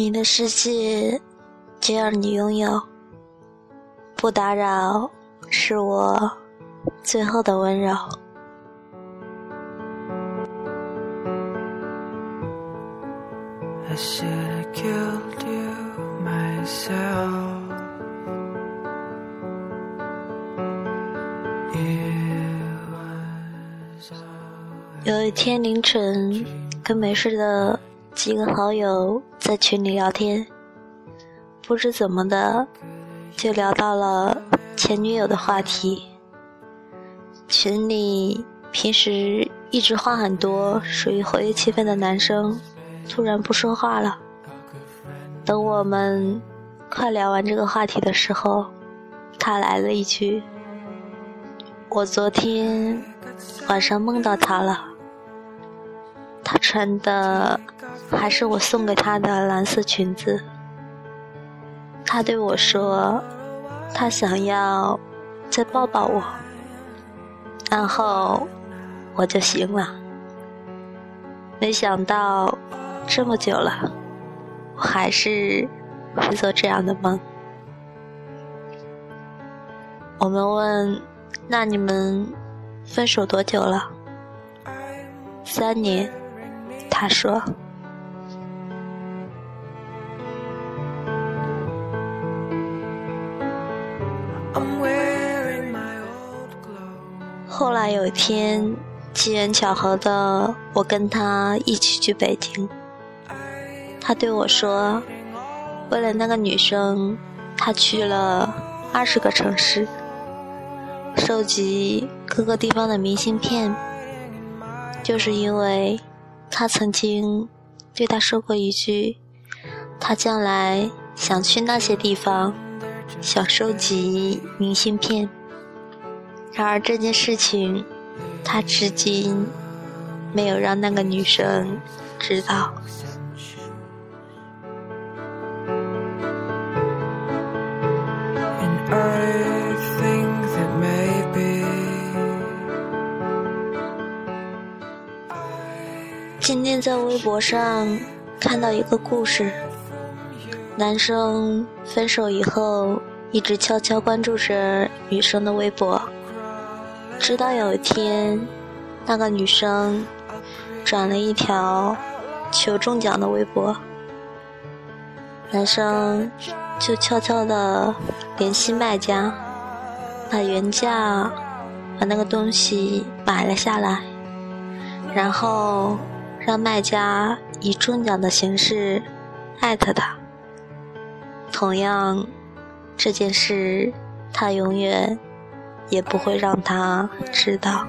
你的世界就让你拥有，不打扰是我最后的温柔。有一天凌晨，跟没事的几个好友在群里聊天，不知怎么的，就聊到了前女友的话题。群里平时一直话很多、属于活跃气氛的男生，突然不说话了。等我们快聊完这个话题的时候，他来了一句：“我昨天晚上梦到他了。”他穿的还是我送给她的蓝色裙子。她对我说：“她想要再抱抱我。”然后我就醒了。没想到这么久了，我还是会做这样的梦。我们问：“那你们分手多久了？”三年。他说：“后来有一天，机缘巧合的，我跟他一起去北京。他对我说，为了那个女生，他去了二十个城市，收集各个地方的明信片，就是因为。”他曾经对他说过一句：“他将来想去那些地方，想收集明信片。”然而这件事情，他至今没有让那个女生知道。今天在微博上看到一个故事，男生分手以后一直悄悄关注着女生的微博，直到有一天，那个女生转了一条求中奖的微博，男生就悄悄的联系卖家，把原价把那个东西买了下来，然后。让卖家以中奖的形式艾特他。同样，这件事他永远也不会让他知道。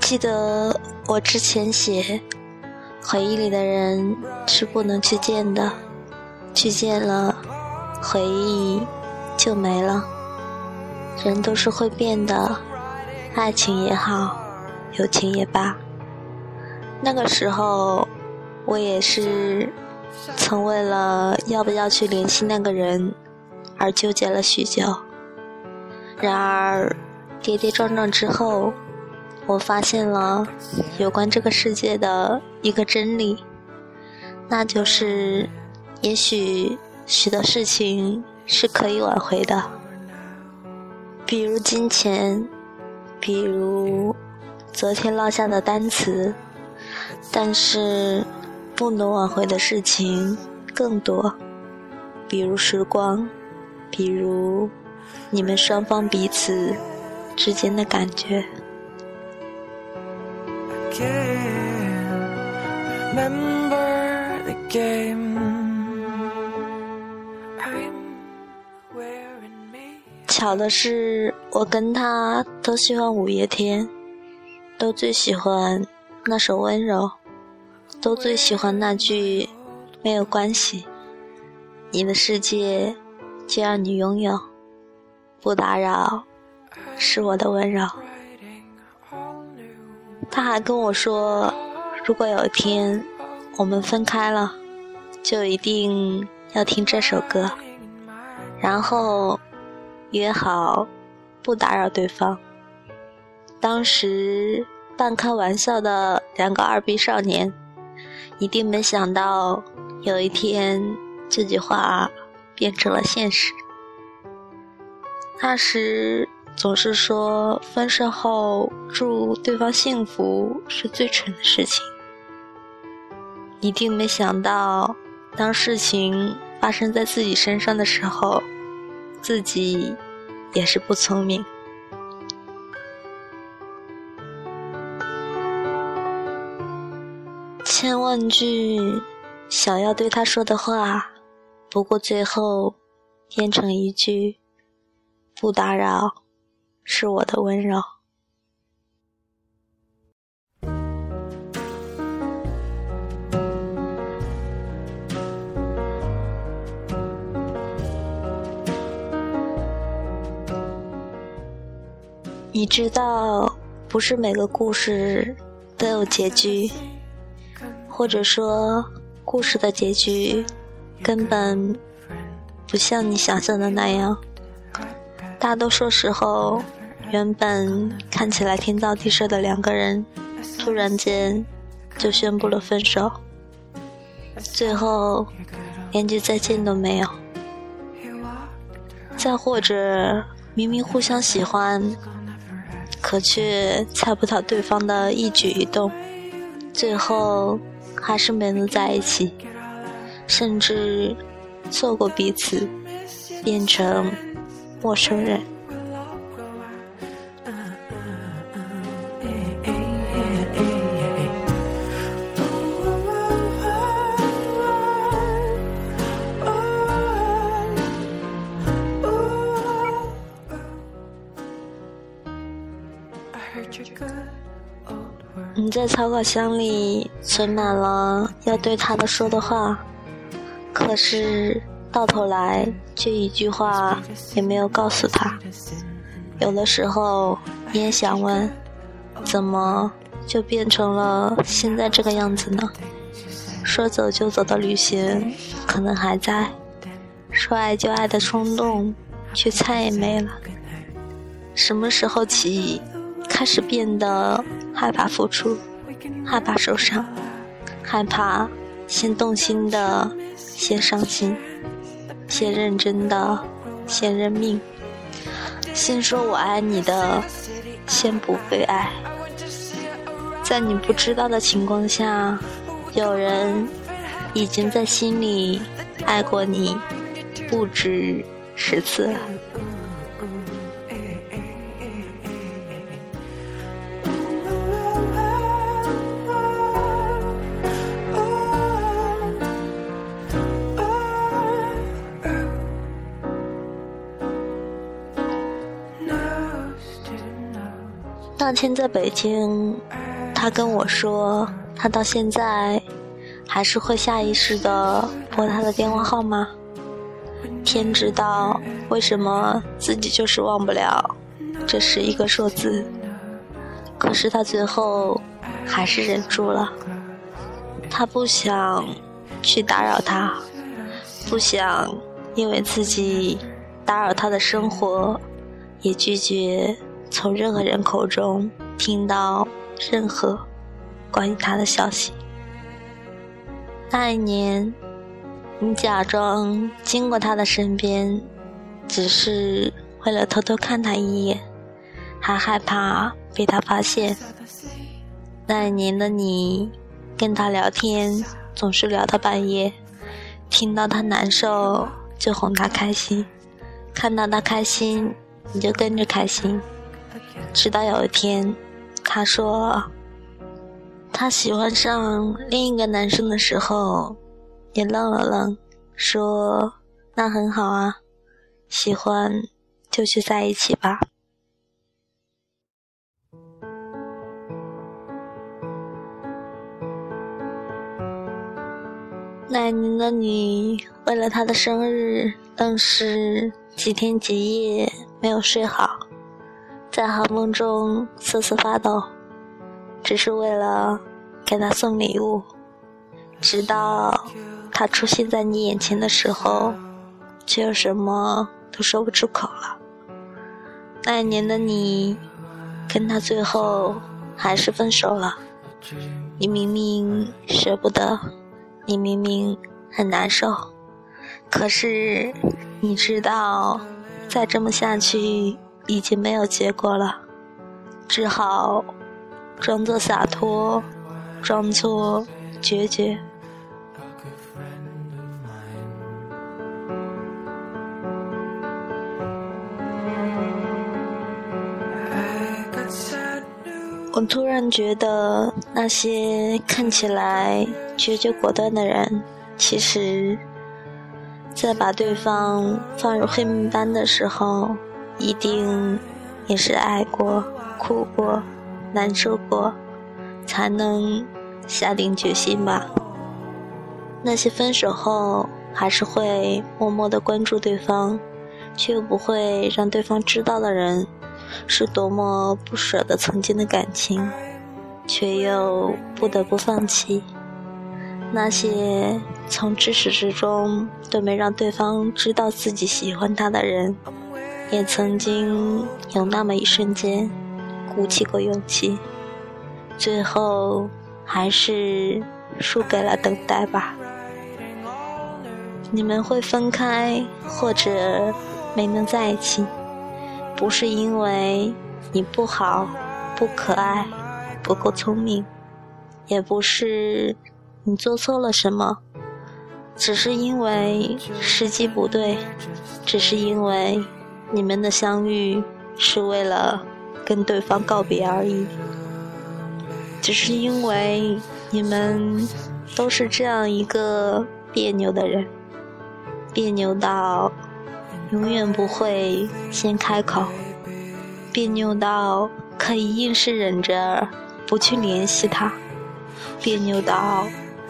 记得我之前写，回忆里的人是不能去见的。去见了，回忆就没了。人都是会变的，爱情也好，友情也罢。那个时候，我也是曾为了要不要去联系那个人而纠结了许久。然而，跌跌撞撞之后，我发现了有关这个世界的一个真理，那就是。也许许多事情是可以挽回的，比如金钱，比如昨天落下的单词，但是不能挽回的事情更多，比如时光，比如你们双方彼此之间的感觉。巧的是，我跟他都喜欢五月天，都最喜欢那首《温柔》，都最喜欢那句“没有关系，你的世界就让你拥有，不打扰是我的温柔。”他还跟我说，如果有一天我们分开了，就一定要听这首歌，然后。约好不打扰对方。当时半开玩笑的两个二逼少年，一定没想到有一天这句话变成了现实。那时总是说分手后祝对方幸福是最蠢的事情，一定没想到当事情发生在自己身上的时候，自己也是不聪明。千万句想要对他说的话，不过最后变成一句。不打扰，是我的温柔。你知道，不是每个故事都有结局，或者说，故事的结局根本不像你想象的那样。大多数时候，原本看起来天造地设的两个人，突然间就宣布了分手，最后连句再见都没有。再或者，明明互相喜欢，可却猜不到对方的一举一动，最后还是没能在一起，甚至错过彼此，变成。陌生人。在草稿箱里存满了要对他的说的话，可是。到头来，却一句话也没有告诉他。有的时候，你也想问，怎么就变成了现在这个样子呢？说走就走的旅行，可能还在；说爱就爱的冲动，却再也没了。什么时候起，开始变得害怕付出，害怕受伤，害怕先动心的先伤心？先认真的，先认命；先说我爱你的，先不被爱。在你不知道的情况下，有人已经在心里爱过你不止十次了。那天在北京，他跟我说，他到现在还是会下意识的拨他的电话号码。天知道为什么自己就是忘不了这是一个数字，可是他最后还是忍住了。他不想去打扰他，不想因为自己打扰他的生活，也拒绝。从任何人口中听到任何关于他的消息。那一年，你假装经过他的身边，只是为了偷偷看他一眼，还害怕被他发现。那一年的你，跟他聊天总是聊到半夜，听到他难受就哄他开心，看到他开心你就跟着开心。直到有一天，他说他喜欢上另一个男生的时候，你愣了愣，说：“那很好啊，喜欢就去在一起吧。”那年的你，为了他的生日，愣是几天几夜没有睡好。在寒风中瑟瑟发抖，只是为了给他送礼物。直到他出现在你眼前的时候，却又什么都说不出口了。那一年的你，跟他最后还是分手了。你明明舍不得，你明明很难受，可是你知道，再这么下去已经没有结果了，只好装作洒脱，装作决绝。我突然觉得，那些看起来决绝果断的人，其实，在把对方放入黑名单的时候，一定也是爱过、哭过、难受过，才能下定决心吧。那些分手后还是会默默的关注对方，却又不会让对方知道的人。是多么不舍得曾经的感情，却又不得不放弃。那些从至始至终都没让对方知道自己喜欢他的人，也曾经有那么一瞬间鼓起过勇气，最后还是输给了等待吧。你们会分开，或者没能在一起。不是因为你不好、不可爱、不够聪明，也不是你做错了什么，只是因为时机不对，只是因为你们的相遇是为了跟对方告别而已，只是因为你们都是这样一个别扭的人，别扭到。永远不会先开口，别扭到可以硬是忍着不去联系他，别扭到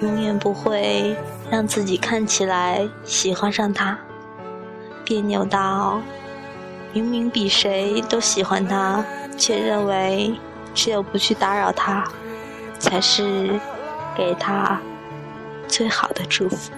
永远不会让自己看起来喜欢上他，别扭到明明比谁都喜欢他，却认为只有不去打扰他，才是给他最好的祝福。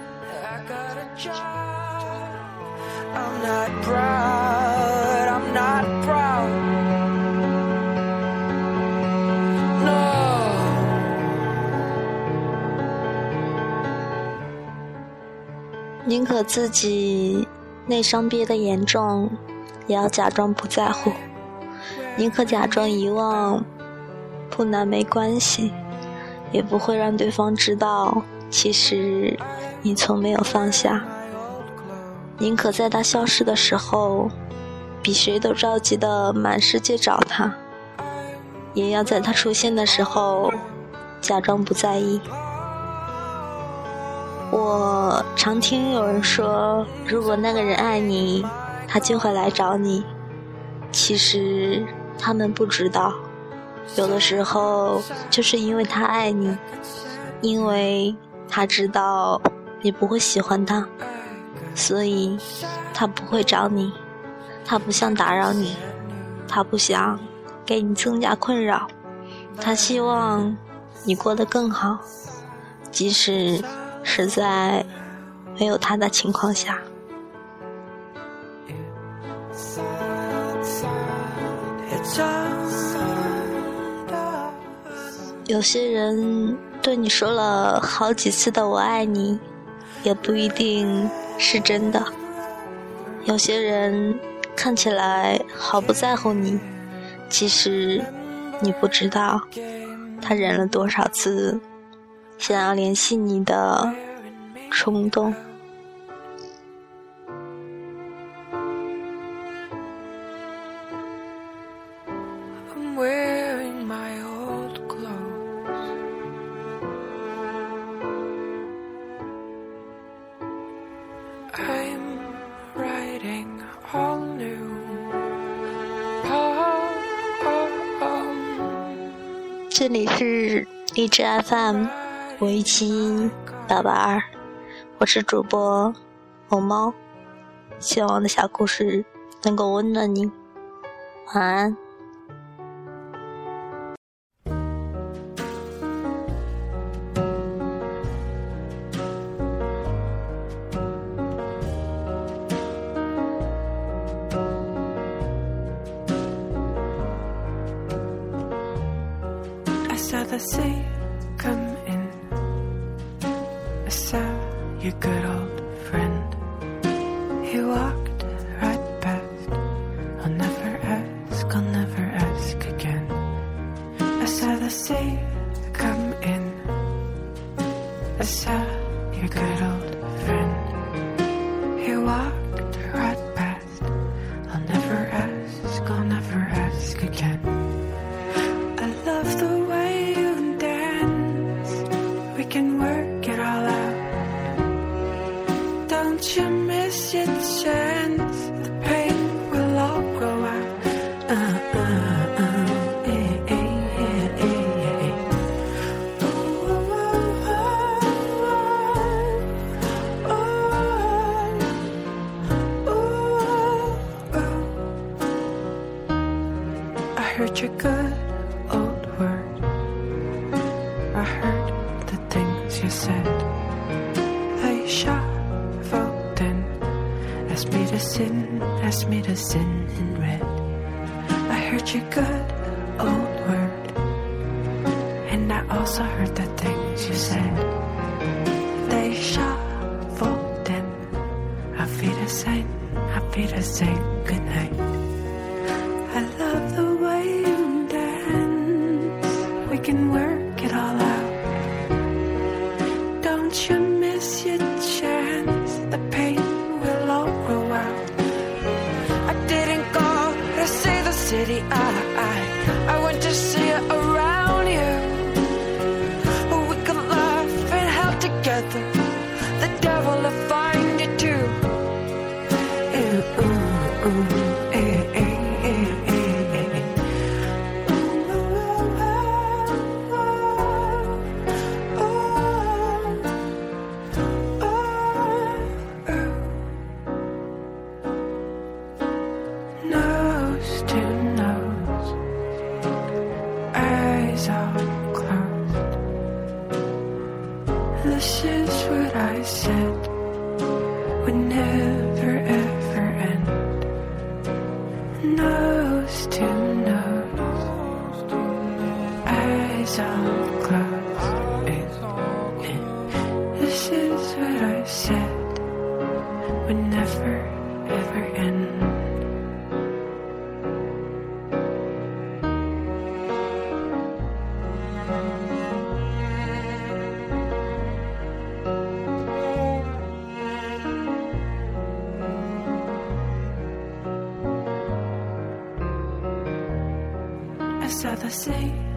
宁可自己内伤憋得严重，也要假装不在乎；宁可假装遗忘，不难没关系，也不会让对方知道，其实你从没有放下。宁可在他消失的时候，比谁都着急的满世界找他，也要在他出现的时候，假装不在意。我常听有人说，如果那个人爱你，他就会来找你。其实他们不知道，有的时候就是因为他爱你，因为他知道你不会喜欢他。所以，他不会找你，他不想打扰你，他不想给你增加困扰，他希望你过得更好，即使是在没有他的情况下。有些人对你说了好几次的“我爱你”，也不一定。是真的，有些人看起来毫不在乎你，其实你不知道，他忍了多少次想要联系你的冲动。I'm writing on new 这里是荔枝 FM 五一七八八二，我是主播红猫，希望我的小故事能够温暖你，晚安。saw the sea come in. I saw your good old. she said. I shuffled in, asked me to sin, asked me to sin in red. I heard your good old word, and I also heard the things you said. They shuffled in, feel feet are I feel feet are good goodnight. the same.